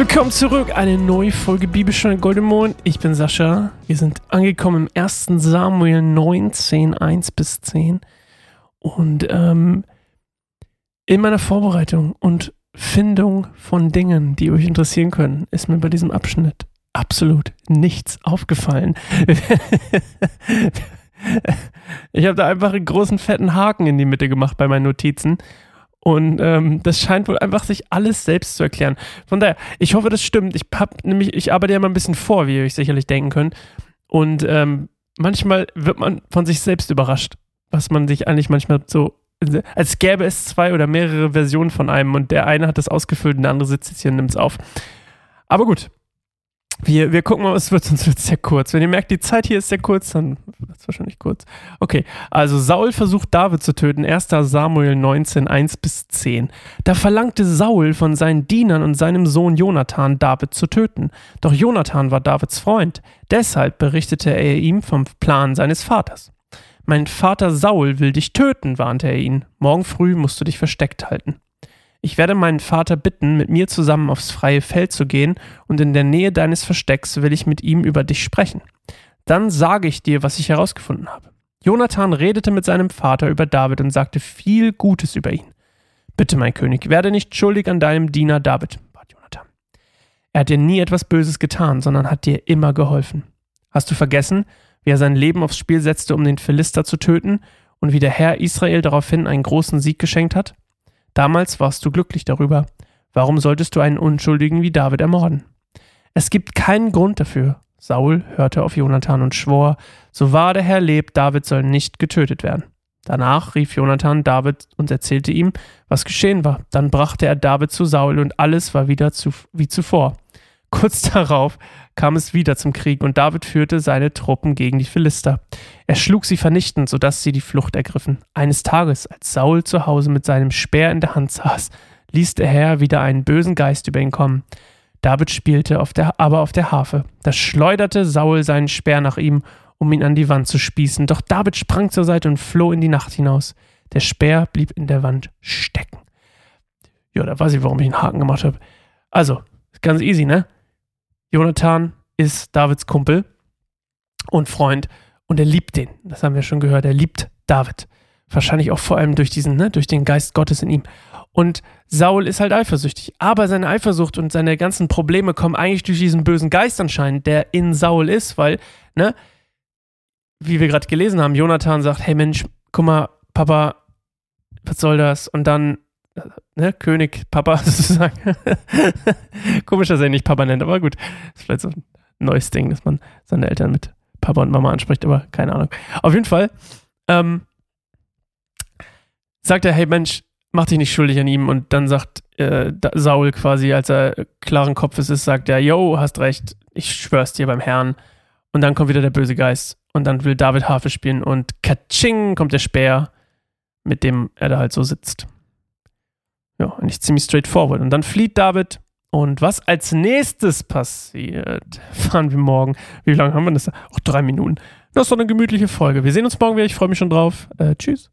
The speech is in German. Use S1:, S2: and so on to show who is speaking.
S1: Willkommen zurück, eine neue Folge Bibelstunde Goldemond. Ich bin Sascha. Wir sind angekommen im 1. Samuel 19, 1 bis 10. Und ähm, in meiner Vorbereitung und Findung von Dingen, die euch interessieren können, ist mir bei diesem Abschnitt absolut nichts aufgefallen. ich habe da einfach einen großen fetten Haken in die Mitte gemacht bei meinen Notizen. Und ähm, das scheint wohl einfach sich alles selbst zu erklären. Von daher, ich hoffe, das stimmt. Ich hab nämlich, ich arbeite ja mal ein bisschen vor, wie ihr euch sicherlich denken könnt. Und ähm, manchmal wird man von sich selbst überrascht, was man sich eigentlich manchmal so, als gäbe es zwei oder mehrere Versionen von einem und der eine hat das ausgefüllt und der andere sitzt jetzt hier und nimmt es auf. Aber gut, wir, wir gucken mal, was wird, sonst wird es sehr kurz. Wenn ihr merkt, die Zeit hier ist sehr kurz, dann wird es wahrscheinlich kurz. Okay, also Saul versucht David zu töten. 1. Samuel 19, 1 bis 10. Da verlangte Saul von seinen Dienern und seinem Sohn Jonathan, David zu töten. Doch Jonathan war Davids Freund. Deshalb berichtete er ihm vom Plan seines Vaters. Mein Vater Saul will dich töten, warnte er ihn. Morgen früh musst du dich versteckt halten. Ich werde meinen Vater bitten, mit mir zusammen aufs freie Feld zu gehen, und in der Nähe deines Verstecks will ich mit ihm über dich sprechen. Dann sage ich dir, was ich herausgefunden habe. Jonathan redete mit seinem Vater über David und sagte viel Gutes über ihn. Bitte, mein König, werde nicht schuldig an deinem Diener David, bat Jonathan. Er hat dir nie etwas Böses getan, sondern hat dir immer geholfen. Hast du vergessen, wie er sein Leben aufs Spiel setzte, um den Philister zu töten, und wie der Herr Israel daraufhin einen großen Sieg geschenkt hat? Damals warst du glücklich darüber. Warum solltest du einen Unschuldigen wie David ermorden? Es gibt keinen Grund dafür. Saul hörte auf Jonathan und schwor, so wahr der Herr lebt, David soll nicht getötet werden. Danach rief Jonathan David und erzählte ihm, was geschehen war. Dann brachte er David zu Saul und alles war wieder zu, wie zuvor. Kurz darauf kam es wieder zum Krieg und David führte seine Truppen gegen die Philister. Er schlug sie vernichtend, sodass sie die Flucht ergriffen. Eines Tages, als Saul zu Hause mit seinem Speer in der Hand saß, ließ der Herr wieder einen bösen Geist über ihn kommen. David spielte auf der, aber auf der Harfe. Da schleuderte Saul seinen Speer nach ihm, um ihn an die Wand zu spießen. Doch David sprang zur Seite und floh in die Nacht hinaus. Der Speer blieb in der Wand stecken. Ja, da weiß ich, warum ich einen Haken gemacht habe. Also, ganz easy, ne? Jonathan ist Davids Kumpel und Freund und er liebt den. Das haben wir schon gehört. Er liebt David. Wahrscheinlich auch vor allem durch diesen, ne, durch den Geist Gottes in ihm. Und Saul ist halt eifersüchtig. Aber seine Eifersucht und seine ganzen Probleme kommen eigentlich durch diesen bösen Geist anscheinend, der in Saul ist, weil, ne, wie wir gerade gelesen haben, Jonathan sagt, hey Mensch, guck mal, Papa, was soll das? Und dann ne, König, Papa sozusagen. Komisch, dass er ihn nicht Papa nennt, aber gut. Das ist vielleicht so ein neues Ding, dass man seine Eltern mit Papa und Mama anspricht, aber keine Ahnung. Auf jeden Fall ähm, sagt er, hey Mensch, mach dich nicht schuldig an ihm. Und dann sagt äh, Saul quasi, als er klaren Kopfes ist, sagt er, yo, hast recht, ich schwör's dir beim Herrn. Und dann kommt wieder der böse Geist. Und dann will David Harfe spielen und katsching kommt der Speer, mit dem er da halt so sitzt. Ja, eigentlich ziemlich straightforward. Und dann flieht David. Und was als nächstes passiert, fahren wir morgen. Wie lange haben wir das? Auch drei Minuten. Das ist doch eine gemütliche Folge. Wir sehen uns morgen wieder. Ich freue mich schon drauf. Äh, tschüss.